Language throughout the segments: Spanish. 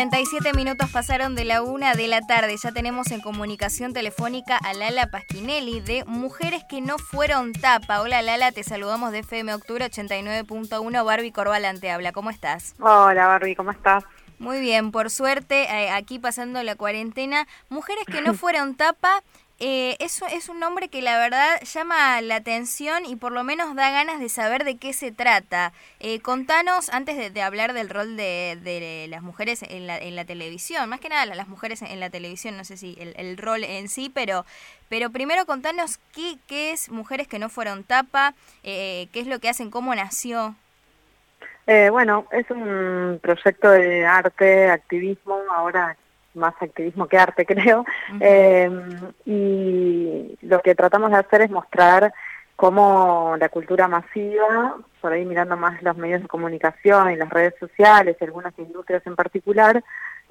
47 minutos pasaron de la una de la tarde. Ya tenemos en comunicación telefónica a Lala Pasquinelli de Mujeres que no fueron tapa. Hola Lala, te saludamos de FM Octubre 89.1. Barbie Corbalán te habla. ¿Cómo estás? Hola Barbie, ¿cómo estás? Muy bien, por suerte, eh, aquí pasando la cuarentena. Mujeres que no fueron tapa eh, es un nombre que la verdad llama la atención y por lo menos da ganas de saber de qué se trata. Eh, contanos, antes de, hablar del rol de, las mujeres en la, en la, televisión, más que nada las mujeres en la televisión, no sé si el, rol en sí, pero, pero primero contanos qué, qué es Mujeres que no fueron tapa, eh, qué es lo que hacen, cómo nació. Eh, bueno, es un proyecto de arte, activismo, ahora más activismo que arte, creo. Em, y lo que tratamos de hacer es mostrar cómo la cultura masiva, por ahí mirando más los medios de comunicación y las redes sociales y algunas industrias en particular,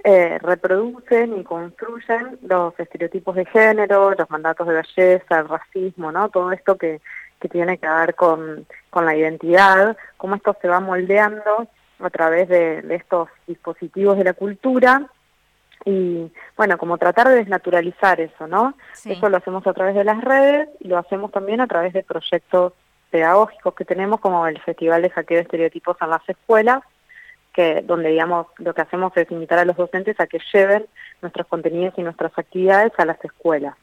eh, reproducen y construyen los estereotipos de género, los mandatos de belleza, el racismo, ¿no? Todo esto que, que tiene que ver con, con la identidad, cómo esto se va moldeando a través de estos dispositivos de la cultura y bueno, como tratar de desnaturalizar eso, ¿no? Eso lo hacemos a través de las redes y lo hacemos también a través de proyectos pedagógicos que tenemos como el Festival de Hackeo de Estereotipos en las escuelas, que donde digamos lo que hacemos es invitar a los docentes a que lleven nuestros contenidos y nuestras actividades a las escuelas.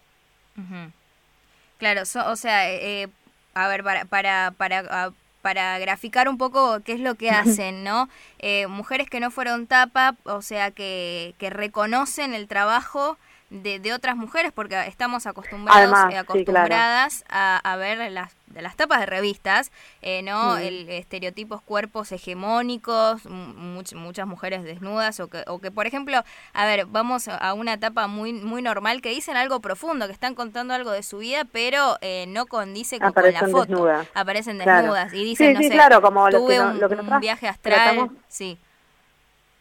Claro, o sea, eh, a ver, para, para, para para graficar un poco qué es lo que hacen, ¿no? Eh, mujeres que no fueron tapa, o sea, que, que reconocen el trabajo de, de, otras mujeres, porque estamos acostumbrados y acostumbradas a, a, ver las las tapas de revistas, eh, ¿no? El estereotipos cuerpos hegemónicos, muchas mujeres desnudas, o que, o que, por ejemplo, a ver, vamos a una tapa muy, muy normal que dicen algo profundo, que están contando algo de su vida, pero eh, no condice con, la foto. Aparecen desnudas y dicen, no sé, claro, como tuve lo que, un, viaje astral, sí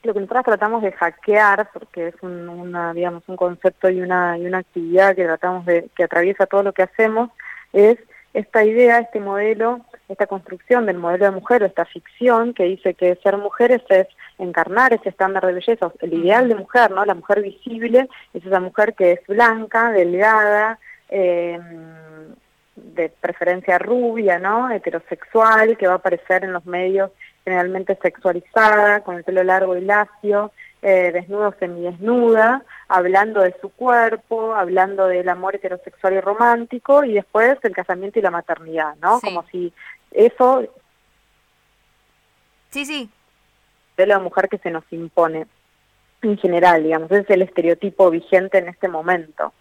lo que nosotros tratamos de hackear, porque es un, una, digamos, un concepto y una, y una actividad que tratamos de, que atraviesa todo lo que hacemos, es esta idea, este modelo, esta construcción del modelo de mujer o esta ficción que dice que ser mujeres es encarnar ese estándar de belleza, el ideal de mujer, ¿no? La mujer visible es esa mujer que es blanca, delgada, eh, de preferencia rubia, ¿no? Heterosexual, que va a aparecer en los medios generalmente sexualizada, con el pelo largo y lacio, eh, desnudo semidesnuda, hablando de su cuerpo, hablando del amor heterosexual y romántico, y después el casamiento y la maternidad, ¿no? Como si eso... Sí, sí. De la mujer que se nos impone en general, digamos, ese es el estereotipo vigente en este momento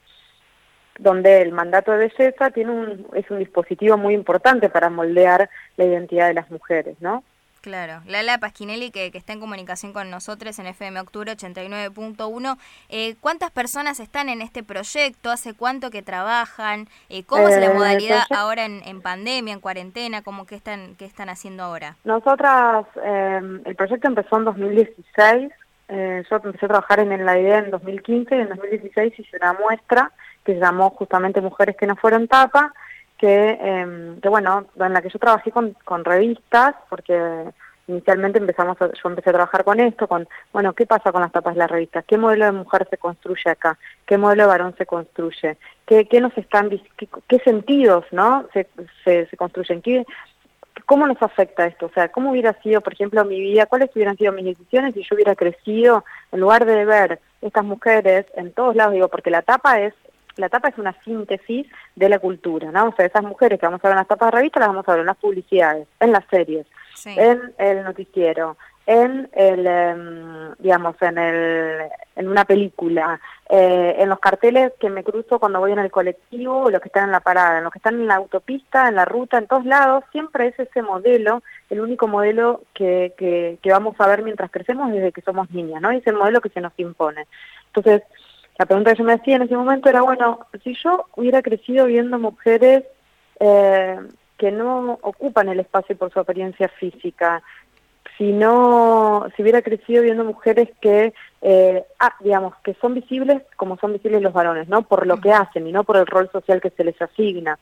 donde el mandato de belleza tiene un, es un dispositivo muy importante para moldear la identidad de las mujeres, ¿no? Claro, Lala Pasquinelli que, que, está en comunicación con nosotros en FM Octubre 89.1. Eh, ¿Cuántas personas están en este proyecto? ¿Hace cuánto que trabajan? Eh, ¿Cómo es la eh, modalidad ahora en, en, pandemia, en cuarentena? ¿Cómo que están, qué están haciendo ahora? Nosotras, em, el proyecto empezó en 2016. yo empecé a trabajar en la idea en 2015 y en 2016 hice una muestra que se llamó justamente Mujeres que no fueron tapa que, eh, que bueno, en la que yo trabajé con, con revistas, porque inicialmente empezamos yo empecé a trabajar con esto, con, bueno, ¿qué pasa con las tapas de las revistas? ¿Qué modelo de mujer se construye acá? ¿Qué modelo de varón se construye? ¿Qué, qué nos están, qué, sentidos, no? Se, se, se construyen? ¿Qué, ¿Cómo nos afecta esto? O sea, ¿cómo hubiera sido, por ejemplo, mi vida? ¿Cuáles hubieran sido mis decisiones si yo hubiera crecido en lugar de ver estas mujeres en todos lados? Digo, porque la tapa es la tapa es una síntesis de la cultura, ¿no? O sea, esas mujeres que vamos a ver en las tapas de revistas las vamos a ver en las publicidades, en las series, en el noticiero, en el, em, digamos, en el, en una película, eh, en los carteles que me cruzo cuando voy en el colectivo, los que están en la parada, en los que están en la autopista, en la ruta, en todos lados, siempre es ese modelo, el único modelo que, que, que vamos a ver mientras crecemos desde que somos niñas, ¿no? Y es el modelo que se nos impone. Entonces, la pregunta que yo me hacía en ese momento era, bueno, si yo hubiera crecido viendo mujeres eh, que no ocupan el espacio por su apariencia física, si no, si hubiera crecido viendo mujeres que, eh, ah, digamos, que son visibles como son visibles los varones, ¿no? Por lo que hacen y no por el rol social que se les asigna.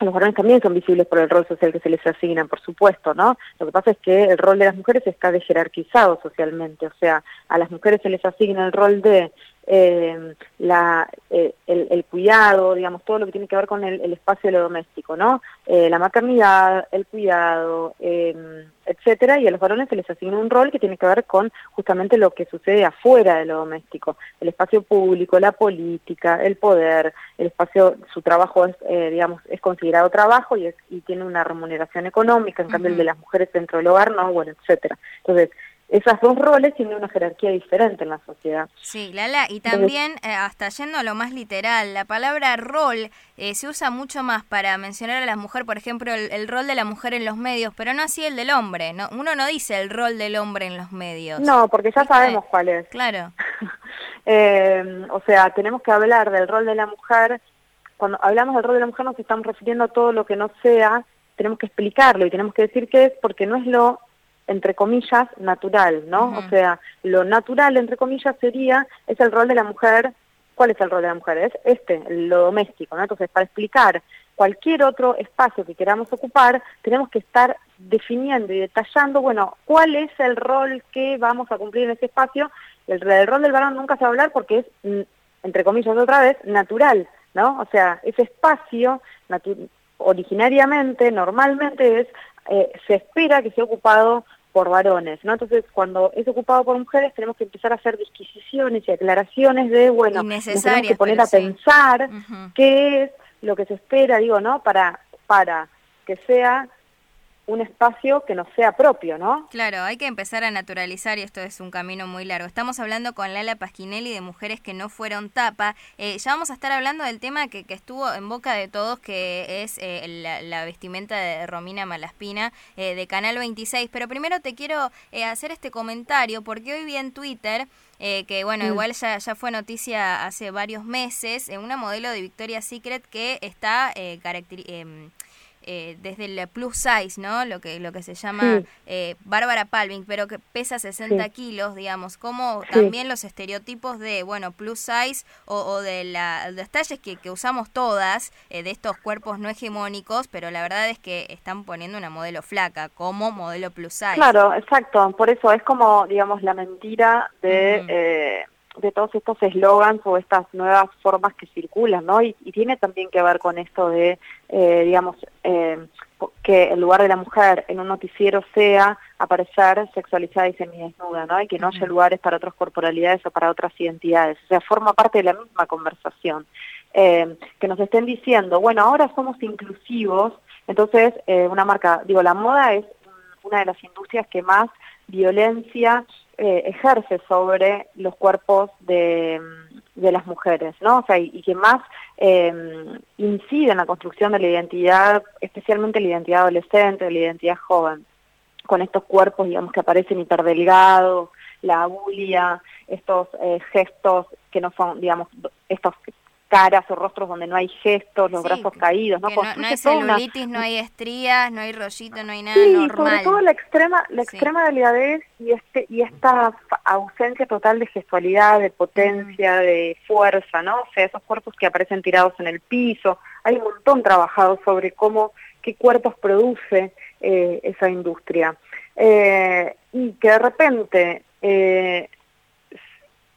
los varones también son visibles por el rol social que se les asigna, por supuesto, ¿no? Lo que pasa es que el rol de las mujeres está jerarquizado socialmente, o sea, a las mujeres se les asigna el rol de eh, la, eh, el, cuidado, digamos, todo lo que tiene que ver con el, espacio de lo doméstico, ¿no? Eh, la maternidad, el cuidado, em, etcétera, y a los varones se les asigna un rol que tiene que ver con justamente lo que sucede afuera de lo doméstico, el espacio público, la política, el poder, el espacio, su trabajo es, eh, digamos, es considerado trabajo y, y tiene una remuneración económica, en cambio el de las mujeres dentro del hogar no, bueno, etcétera. Entonces, esas dos roles tienen una jerarquía diferente en la sociedad. Sí, Lala, y también, eh, hasta yendo a lo más literal, la palabra rol eh, se usa mucho más para mencionar a la mujer, por ejemplo, el, rol de la mujer en los medios, pero no así el del hombre. ¿no? Uno no dice el rol del hombre en los medios. No, porque ya sabemos cuál es. Claro. eh, o sea, tenemos que hablar del rol de la mujer. Cuando hablamos del rol de la mujer nos estamos refiriendo a todo lo que no sea, tenemos que explicarlo y tenemos que decir qué es, porque no es lo entre comillas, natural, ¿no? O sea, lo natural, entre comillas, sería, es el rol de la mujer, ¿cuál es el rol de la mujer? Es este, lo doméstico, ¿no? Entonces, para explicar cualquier otro espacio que queramos ocupar, tenemos que estar definiendo y detallando, bueno, cuál es el rol que vamos a cumplir en ese espacio. El, rol del varón nunca se va a hablar porque es, mm, entre comillas otra vez, natural, ¿no? O sea, ese espacio originariamente, normalmente es, eh, se espera que sea ocupado por varones, ¿no? Entonces, cuando es ocupado por mujeres, tenemos que empezar a hacer disquisiciones y aclaraciones de, bueno, nos tenemos que poner a pensar qué es lo que se espera, digo, ¿no? Para, para que sea un espacio que no sea propio, ¿no? Claro, hay que empezar a naturalizar y esto es un camino muy largo. Estamos hablando con Lala Pasquinelli de mujeres que no fueron tapa. Eh, ya vamos a estar hablando del tema que, que estuvo en boca de todos, que es eh, la, vestimenta de Romina Malaspina eh, de Canal 26. Pero primero te quiero hacer este comentario porque hoy vi en Twitter... que bueno, mm. igual ya, ya fue noticia hace varios meses, una modelo de Victoria's Secret que está eh, em, eh, desde el plus size, ¿no? Lo que, lo que se llama eh, Bárbara Palving, pero que pesa 60 kilos, digamos, como también los estereotipos de, bueno, plus size o, de la, los talles que, que usamos todas, eh, de estos cuerpos no hegemónicos, pero la verdad es que están poniendo una modelo flaca como modelo plus size. Claro, exacto, por eso es como, digamos, la mentira de de todos estos eslogans o estas nuevas formas que circulan, ¿no? Y, tiene también que ver con esto de, eh, digamos, eh, que el lugar de la mujer en un noticiero sea aparecer sexualizada y semidesnuda, ¿no? Y que no haya lugares para otras corporalidades o para otras identidades. O sea, forma parte de la misma conversación. Eh, que nos estén diciendo, bueno, ahora somos inclusivos, entonces una marca, digo, la moda es una de las industrias que más violencia eh, ejerce sobre los cuerpos de, de, las mujeres, ¿no? O sea, y, que más eh, incide en la construcción de la identidad, especialmente la identidad adolescente, la identidad joven, con estos cuerpos, digamos, que aparecen hiperdelgados, la abulia, estos eh, gestos que no son, digamos, estos caras o rostros donde no hay gestos, los brazos caídos, ¿no? no, no hay celulitis, no hay estrías, no hay rollito, no hay nada sí, normal. sobre todo la extrema, la extrema delgadez y este y esta ausencia total de gestualidad, de potencia, de fuerza, ¿no? O sea, esos cuerpos que aparecen tirados en el piso. Hay un montón trabajado sobre cómo, qué cuerpos produce eh, esa industria. Eh, y que de repente eh,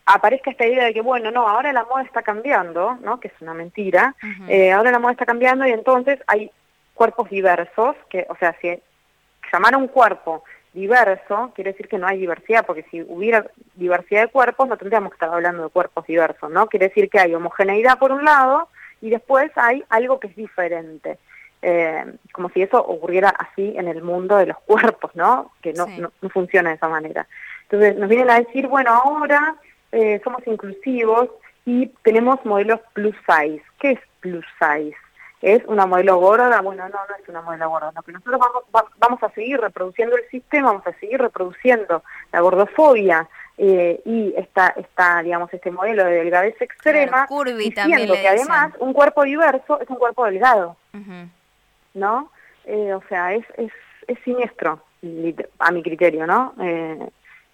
aparezca esta idea de que, bueno, no, ahora la moda está cambiando, ¿no? Que es una mentira. Eh, ahora la moda está cambiando y entonces hay cuerpos diversos, que, o sea, si llamar a un cuerpo diverso quiere decir que no hay diversidad, porque si hubiera diversidad de cuerpos no tendríamos que estar hablando de cuerpos diversos, ¿no? Quiere decir que hay homogeneidad por un lado y después hay algo que es diferente. Eh, como si eso ocurriera así en el mundo de los cuerpos, ¿no? Que no, no, no funciona de esa manera. Entonces nos vienen a decir, bueno, ahora eh, somos inclusivos y tenemos modelos plus size. ¿Qué es plus size? ¿Es una modelo gorda? Bueno, no, no es una modelo gorda, no, pero nosotros vamos, vamos a seguir reproduciendo el sistema, vamos a seguir reproduciendo la gordofobia eh, y esta, esta, digamos, este modelo de delgadez extrema, diciendo que además un cuerpo diverso es un cuerpo delgado, ¿no? Eh, o sea, es, es, es siniestro, a mi criterio, ¿no?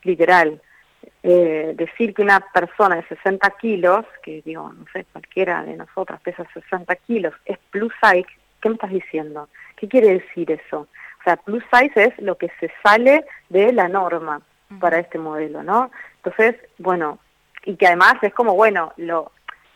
literal. Eh, decir que una persona de 60 kilos, que digo, no sé, cualquiera de nosotras pesa 60 kilos, es plus size, ¿qué me estás diciendo? ¿Qué quiere decir eso? O sea, plus size es lo que se sale de la norma para este modelo, ¿no? Entonces, bueno, y que además es como, bueno, lo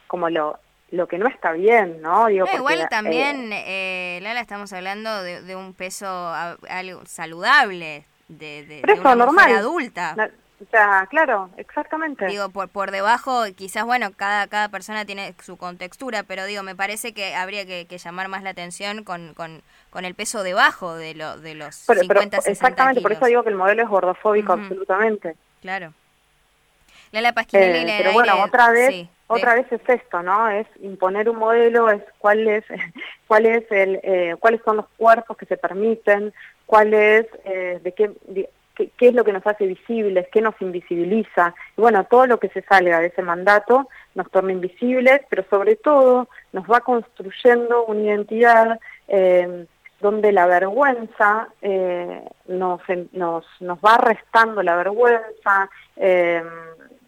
como lo lo que no está bien, ¿no? Digo, igual también, eh, Lala, estamos hablando de, un peso algo saludable, de, de, de una normal. adulta. O sea, claro, exactamente. Digo, por, por debajo, quizás, bueno, cada, cada persona tiene su contextura, pero digo, me parece que habría que, llamar más la atención con, con, con el peso debajo de, lo, de los 50, 60 Exactamente, por eso digo que el modelo es gordofóbico, absolutamente. Claro. Lala Pasquinelli eh, Pero bueno, otra vez... Otra vez es esto, ¿no? Es imponer un modelo, es cuál es, cuál es el, eh, cuáles son los cuerpos que se permiten, cuál es, eh, de qué, qué, es lo que nos hace visibles, qué nos invisibiliza. Y bueno, todo lo que se salga de ese mandato nos torna invisibles, pero sobre todo nos va construyendo una identidad eh, donde la vergüenza nos, nos, nos va restando la vergüenza,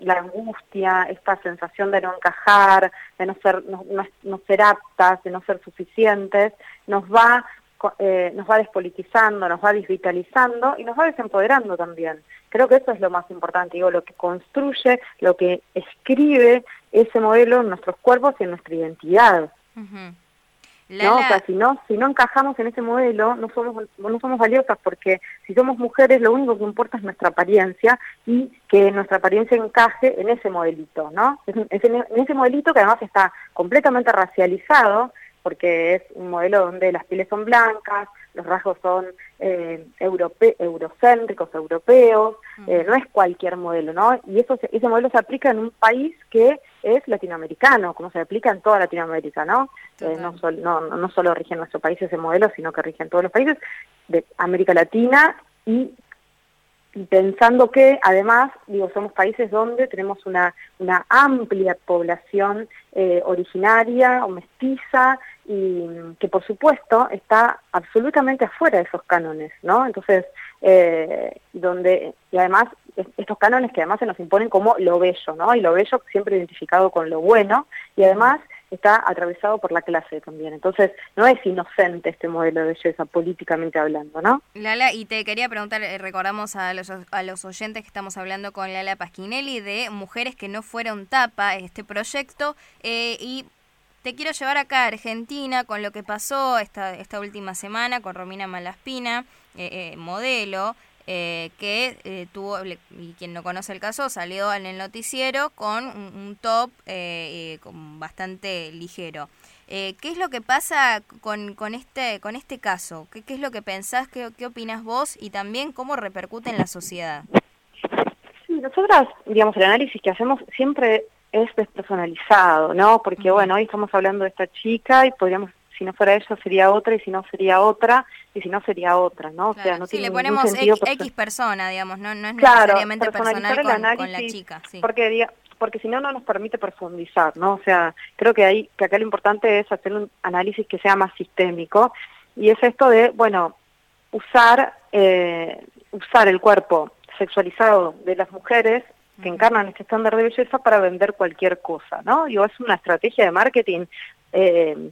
la angustia, esta sensación de no encajar, de no ser, no, ser aptas, de no ser suficientes, nos va, eh, nos va despolitizando, nos va desvitalizando y nos va desempoderando también. Creo que eso es lo más importante, digo, lo que construye, lo que escribe ese modelo en nuestros cuerpos y en nuestra identidad. ¿no? O sea, si no, si no encajamos en ese modelo, no somos, no somos valiosas porque si somos mujeres lo único que importa es nuestra apariencia y que nuestra apariencia encaje en ese modelito, ¿no? en ese modelito que además está completamente racializado, porque es un modelo donde las pieles son blancas, los rasgos son eh, eurocéntricos, europeos, eh, no es cualquier modelo, ¿no? Y eso ese modelo se aplica en un país que es latinoamericano, como se aplica en toda Latinoamérica, ¿no? Eh, no, no, no solo rige en nuestro país ese modelo, sino que rige en todos los países de América Latina y pensando que además, digo, somos países donde tenemos una, una amplia población eh, originaria o mestiza y que por supuesto está absolutamente afuera de esos cánones, ¿no? Entonces, eh, donde, y además, estos cánones que además se nos imponen como lo bello, ¿no? Y lo bello siempre identificado con lo bueno, y además está atravesado por la clase también. Entonces, no es inocente este modelo de belleza, políticamente hablando, ¿no? Lala, y te quería preguntar, eh, recordamos a los, a los oyentes que estamos hablando con Lala Pasquinelli de Mujeres que no fueron tapa, este proyecto, eh, y te quiero llevar acá a Argentina con lo que pasó esta, esta última semana con Romina Malaspina, eh, modelo, eh, que eh, tuvo, y quien no conoce el caso, salió en el noticiero con un, top eh, bastante ligero. ¿Qué es lo que pasa con, con, este, con este caso? ¿Qué, ¿Qué, es lo que pensás? ¿Qué, ¿Qué opinas vos? Y también cómo repercute en la sociedad. Sí, nosotras, digamos, el análisis que hacemos siempre es despersonalizado, ¿no? Porque, bueno, hoy estamos hablando de esta chica y podríamos si no fuera ella sería otra y si no sería otra y si no sería otra, ¿no? O sea, no si le ponemos X, persona, digamos, no, no es necesariamente personal con, la chica, sí. Porque porque si no no nos permite profundizar, ¿no? O sea, creo que ahí que acá lo importante es hacer un análisis que sea más sistémico y es esto de, bueno, usar eh, usar el cuerpo sexualizado de las mujeres que encarnan este estándar de belleza para vender cualquier cosa, ¿no? Digo, es una estrategia de marketing eh,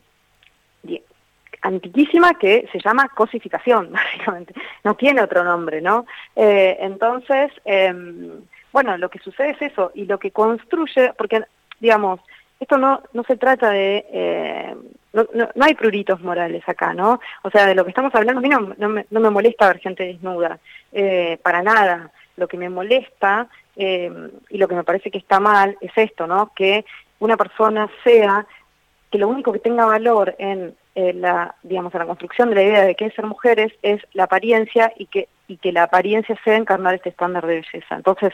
antiquísima que se llama cosificación, básicamente. No tiene otro nombre, ¿no? Eh, entonces, em, bueno, lo que sucede es eso, y lo que construye, porque, digamos, esto no, no se trata de... Eh, no, no, hay pruritos morales acá, ¿no? O sea, de lo que estamos hablando, a mí no, no, me, me molesta ver gente desnuda, eh, para nada. Lo que me molesta em, y lo que me parece que está mal es esto, ¿no? Que una persona sea que lo único que tenga valor en eh, la, digamos, la construcción de la idea de qué es ser mujeres es la apariencia y que, y que la apariencia sea encarnar este estándar de belleza. Entonces,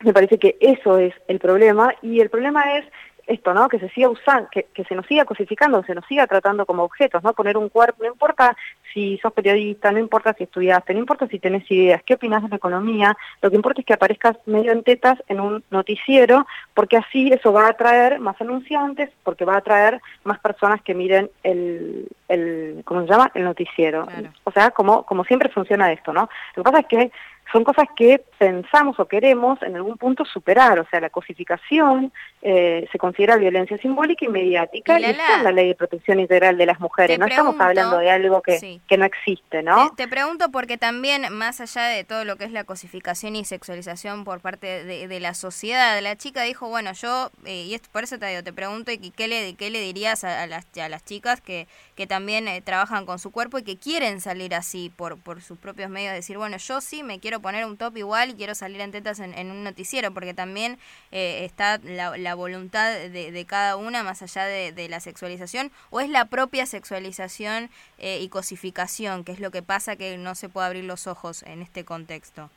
me parece que eso es el problema y el problema es esto, ¿no? Que se siga usando, que, que, se nos siga cosificando, se nos siga tratando como objetos, ¿no? Poner un cuerpo, no importa si sos periodista, no importa si estudiaste, no importa si tenés ideas, qué opinas de la economía, lo que importa es que aparezcas medio en tetas en un noticiero, porque así eso va a atraer más anunciantes, porque va a atraer más personas que miren el, el ¿cómo se llama? El noticiero. O sea, como, como siempre funciona esto, ¿no? Lo que pasa es que son cosas que pensamos o queremos en algún punto superar, o sea, la cosificación eh, se considera violencia simbólica y mediática y, está en la ley de protección integral de las mujeres, no estamos hablando de algo que, que no existe, ¿no? Te, pregunto porque también, más allá de todo lo que es la cosificación y sexualización por parte de, la sociedad, la chica dijo, bueno, yo, eh, y esto, por eso te digo, te pregunto, ¿y qué le, qué le dirías a, las, a las chicas que, que también eh, trabajan con su cuerpo y que quieren salir así por, por sus propios medios? Decir, bueno, yo sí me quiero poner un top igual y quiero salir en tetas en, un noticiero, porque también eh, está la, voluntad de, cada una más allá de, la sexualización, o es la propia sexualización eh, y cosificación, que es lo que pasa que no se puede abrir los ojos en este contexto.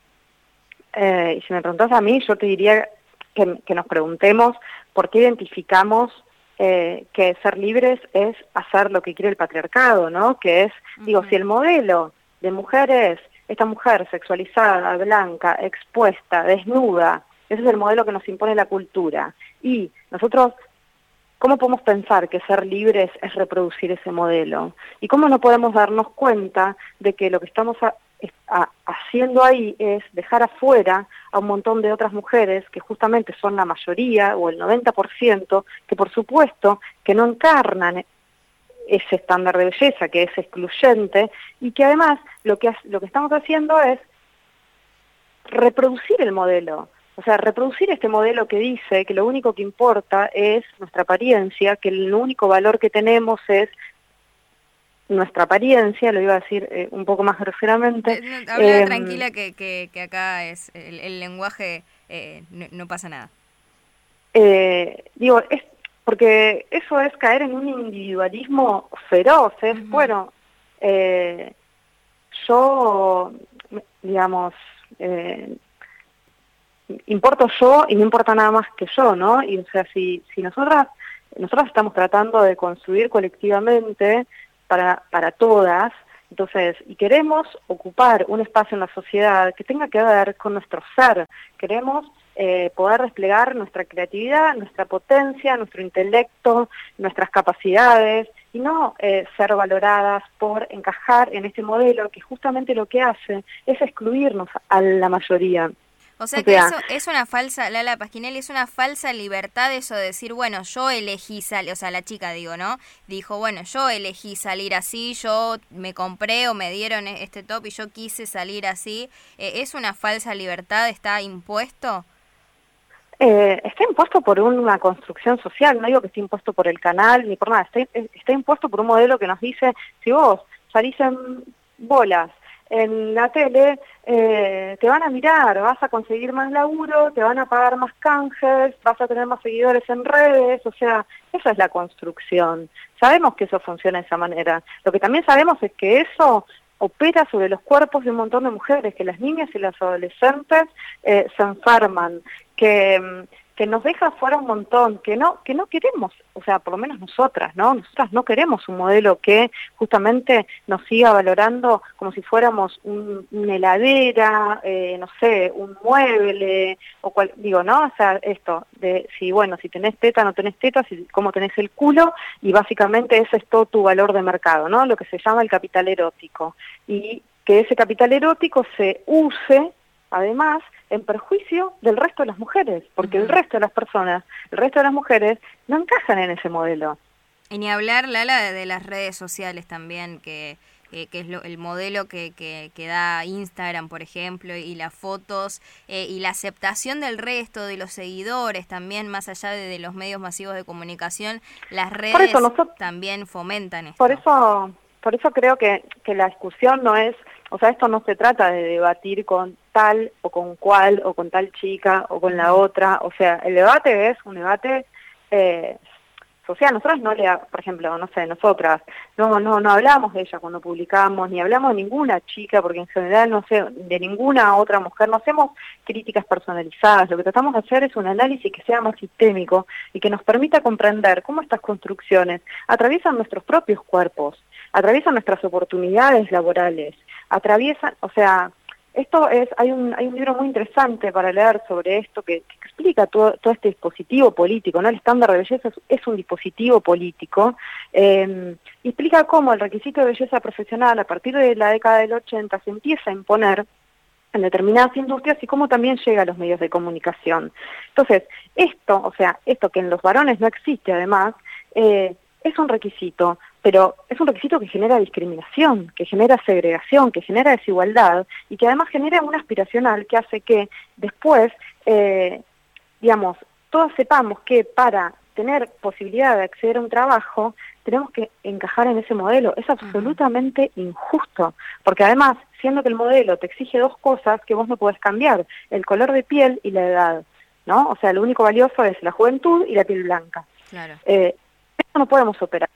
Eh, y si me preguntas a mí, yo te diría que, nos preguntemos por qué identificamos que ser libres es hacer lo que quiere el patriarcado, ¿no? Que es, digo, si el modelo de mujeres esta mujer sexualizada, blanca, expuesta, desnuda, ese es el modelo que nos impone la cultura. Y nosotros, ¿cómo podemos pensar que ser libres es reproducir ese modelo? ¿Y cómo no podemos darnos cuenta de que lo que estamos haciendo ahí es dejar afuera a un montón de otras mujeres que justamente son la mayoría o el 90%, que por supuesto que no encarnan ese estándar de belleza que es excluyente y que además lo que, lo que estamos haciendo es reproducir el modelo. O sea, reproducir este modelo que dice que lo único que importa es nuestra apariencia, que el único valor que tenemos es nuestra apariencia, lo iba a decir eh, un poco más groseramente. Eh, habla em, tranquila que, que, acá es el, lenguaje, eh, no, pasa nada. digo, es, porque eso es caer en un individualismo feroz, es, bueno, eh, yo, digamos, eh, importo yo y no importa nada más que yo, ¿no? Y o sea, si, si nosotras, nosotras estamos tratando de construir colectivamente para, para todas, entonces, y queremos ocupar un espacio en la sociedad que tenga que ver con nuestro ser, queremos eh, poder desplegar nuestra creatividad, nuestra potencia, nuestro intelecto, nuestras capacidades y no eh, ser valoradas por encajar en este modelo que justamente lo que hace es excluirnos a la mayoría. O sea que eso es una falsa, Lala Pasquinelli, es una falsa libertad eso de decir, bueno, yo elegí salir, o sea, la chica digo, ¿no? Dijo, bueno, yo elegí salir así, yo me compré o me dieron e-, este top y yo quise salir así. Eh, ¿Es una falsa libertad? ¿Está impuesto? Eh, está impuesto por una construcción social, no digo que esté impuesto por el canal ni por nada, está, impuesto por un modelo que nos dice, si vos salís en bolas en la tele, eh, te van a mirar, vas a conseguir más laburo, te van a pagar más canjes, vas a tener más seguidores en redes, o sea, esa es la construcción. Sabemos que eso funciona de esa manera. Lo que también sabemos es que eso opera sobre los cuerpos de un montón de mujeres, que las niñas y las adolescentes eh, se enferman, que, nos deja fuera un montón, que no, que no queremos, o sea, por lo menos nosotras, ¿no? Nosotras no queremos un modelo que justamente nos siga valorando como si fuéramos una heladera, eh, no sé, un mueble, o cual, digo, ¿no? O sea, esto, de si, bueno, si tenés teta, no tenés teta, si, cómo tenés el culo, y básicamente ese es todo tu valor de mercado, ¿no? Lo que se llama el capital erótico. Y que ese capital erótico se use, además, en perjuicio del resto de las mujeres, porque el resto de las personas, el resto de las mujeres, no encajan en ese modelo. Y ni hablar, Lala, de las redes sociales también, que, que es el modelo que, que, da Instagram, por ejemplo, y las fotos, eh, y la aceptación del resto, de los seguidores también, más allá de, los medios masivos de comunicación, las redes también fomentan esto. Por eso, por eso creo que, que la discusión no es o sea, esto no se trata de debatir con tal o con cual o con tal chica o con la otra. O sea, el debate es un debate eh, social. Nosotros no le, por ejemplo, no sé, nosotras, no, no, no hablamos de ella cuando publicamos, ni hablamos de ninguna chica, porque en general, no sé, de ninguna otra mujer, no hacemos críticas personalizadas. Lo que tratamos de hacer es un análisis que sea más sistémico y que nos permita comprender cómo estas construcciones atraviesan nuestros propios cuerpos, atraviesan nuestras oportunidades laborales, atraviesan, o sea, esto es, hay un, hay un libro muy interesante para leer sobre esto que, explica todo, todo, este dispositivo político, ¿no? El estándar de belleza es, un dispositivo político, y explica cómo el requisito de belleza profesional a partir de la década del 80 se empieza a imponer en determinadas industrias y cómo también llega a los medios de comunicación. Entonces, esto, o sea, esto que en los varones no existe además, eh, es un requisito, pero es un requisito que genera discriminación, que genera segregación, que genera desigualdad y que además genera una aspiracional que hace que después, eh, digamos, todos sepamos que para tener posibilidad de acceder a un trabajo, tenemos que encajar en ese modelo. Es absolutamente injusto, porque además, siendo que el modelo te exige dos cosas que vos no podés cambiar, el color de piel y la edad, ¿no? O sea, lo único valioso es la juventud y la piel blanca. Claro. Eh, eso no podemos operar.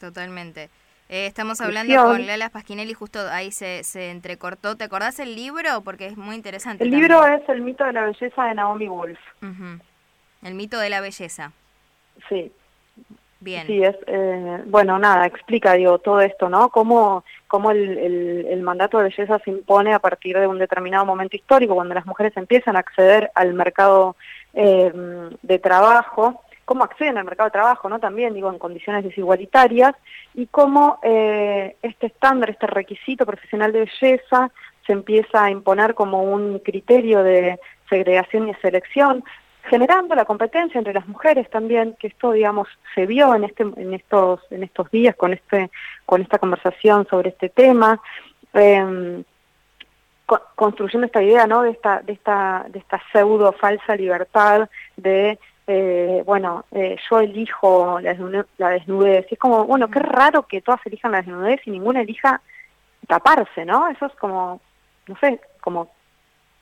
Totalmente. Eh, estamos hablando con Lala Pasquinelli, justo ahí se, se entrecortó. ¿Te acordás el libro? Porque es muy interesante. El libro es El mito de la belleza de Naomi Wolf. El mito de la belleza. Sí. Bien. Sí, es, eh, bueno, nada, explica, digo, todo esto, ¿no? Cómo, cómo el, el, mandato de belleza se impone a partir de un determinado momento histórico, cuando las mujeres empiezan a acceder al mercado eh, de trabajo, cómo acceden al mercado de trabajo, ¿no? También, digo, en condiciones desigualitarias, y cómo eh, este estándar, este requisito profesional de belleza se empieza a imponer como un criterio de segregación y selección, generando la competencia entre las mujeres también, que esto digamos se vio en este en estos en estos días con este con esta conversación sobre este tema. Eh, construyendo esta idea no de esta de esta de esta pseudo falsa libertad de eh, bueno eh, yo elijo la, la desnudez. Y es como bueno qué raro que todas elijan la desnudez y ninguna elija taparse no eso es como no sé como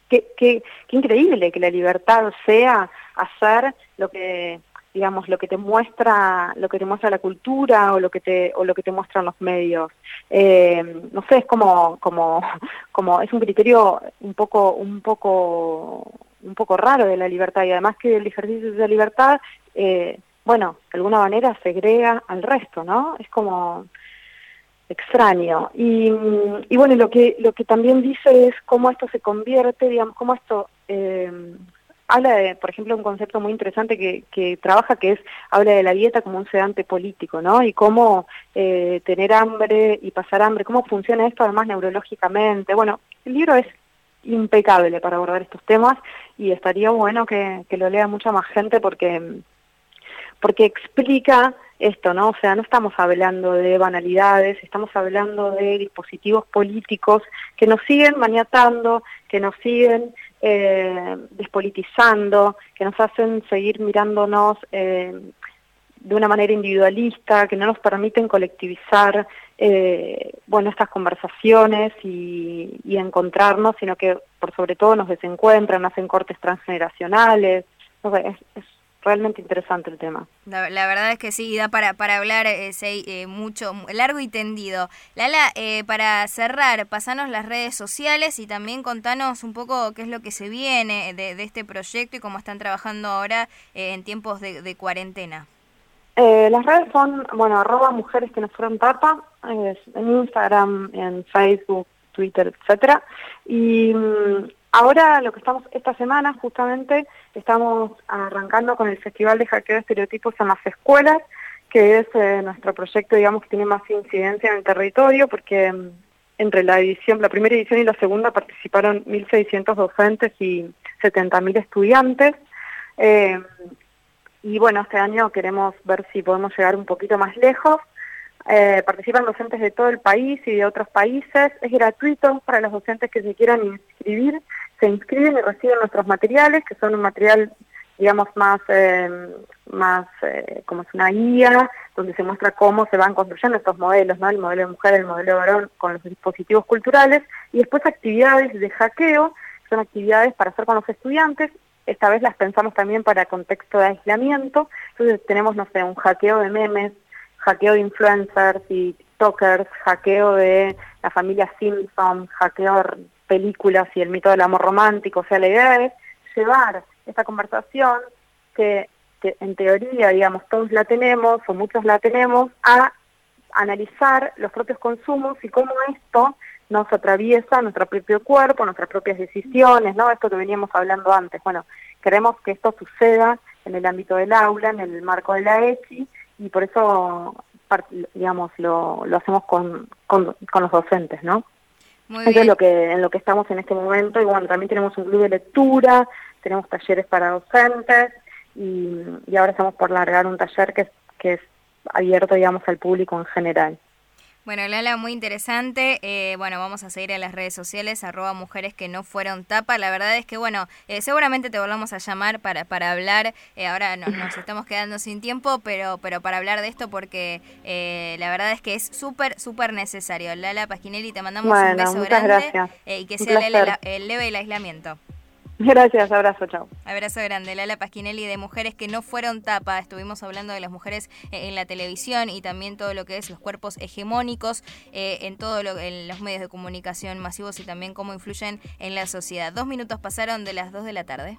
qué, qué, qué increíble que la libertad sea hacer lo que digamos lo que te muestra lo que te muestra la cultura o lo que te o lo que te muestran los medios. Eh, no sé es como como como es un criterio un poco un poco un poco raro de la libertad y además que el ejercicio de la libertad eh, bueno de alguna manera segrega al resto no es como extraño. Y, y, bueno, lo que, lo que también dice es cómo esto se convierte, digamos, cómo esto eh, habla de, por ejemplo, un concepto muy interesante que, que trabaja, que es, habla de la dieta como un sedante político, ¿no? Y cómo eh, tener hambre y pasar hambre, cómo funciona esto además neurológicamente. Bueno, el libro es impecable para abordar estos temas y estaría bueno que, que lo lea mucha más gente porque, porque explica esto, ¿no? O sea, no estamos hablando de banalidades, estamos hablando de dispositivos políticos que nos siguen maniatando, que nos siguen eh, despolitizando, que nos hacen seguir mirándonos eh, de una manera individualista, que no nos permiten colectivizar, eh, bueno, estas conversaciones y, encontrarnos, sino que por sobre todo nos desencuentran, hacen cortes transgeneracionales. O sea, es, es realmente interesante el tema. La, verdad es que sí, da para, para hablar eh, eh, mucho, largo y tendido. Lala, eh, para cerrar, pasanos las redes sociales y también contanos un poco qué es lo que se viene de, este proyecto y cómo están trabajando ahora en tiempos de, cuarentena. Las redes son, bueno, arroba mujeres que nos fueron tapa, en Instagram, en Facebook, Twitter, etcétera. Y mm, Ahora lo que estamos, esta semana justamente estamos arrancando con el Festival de Hackeo de Estereotipos en las Escuelas, que es eh, nuestro proyecto, digamos, que tiene más incidencia en el territorio, porque mm, entre la edición, la primera edición y la segunda participaron 1.600 docentes y 70.000 estudiantes. Y bueno, este año queremos ver si podemos llegar un poquito más lejos. Eh, participan docentes de todo el país y de otros países. Es gratuito para los docentes que se quieran inscribir. Se inscriben y reciben nuestros materiales, que son un material, digamos, más, eh, más eh, como es una guía, donde se muestra cómo se van construyendo estos modelos, ¿no? el modelo de mujer, el modelo de varón, con los dispositivos culturales. Y después actividades de hackeo, son actividades para hacer con los estudiantes. Esta vez las pensamos también para contexto de aislamiento. Entonces tenemos, no sé, un hackeo de memes, hackeo de influencers y TikTokers, hackeo de la familia Simpson, hackeo de películas y el mito del amor romántico. O sea, la idea es llevar esta conversación que, que en teoría, digamos, todos la tenemos o muchos la tenemos, a analizar los propios consumos y cómo esto nos atraviesa nuestro propio cuerpo, nuestras propias decisiones, ¿no? Esto que veníamos hablando antes. Bueno, queremos que esto suceda en el ámbito del aula, en el marco de la ECI, y por eso, digamos, lo, lo hacemos con, con, los docentes, ¿no? Eso es lo que, en lo que estamos en este momento. Y bueno, también tenemos un club de lectura, tenemos talleres para docentes y, y ahora estamos por largar un taller que, que es abierto, digamos, al público en general. Bueno, Lala, muy interesante. Eh, bueno, vamos a seguir en las redes sociales, arroba mujeres que no fueron tapa. La verdad es que, bueno, eh, seguramente te volvamos a llamar para, para hablar. Eh, ahora nos, nos, estamos quedando sin tiempo, pero, pero para hablar de esto porque la verdad es que es súper, súper necesario. Lala Pasquinelli, te mandamos un beso grande y que sea el leve el aislamiento. Gracias, abrazo, chao. Abrazo grande. Lala Pasquinelli de Mujeres que no fueron tapa. Estuvimos hablando de las mujeres eh, en la televisión y también todo lo que es los cuerpos hegemónicos eh, en todo lo, los medios de comunicación masivos y también cómo influyen en la sociedad. Dos minutos pasaron de las dos de la tarde.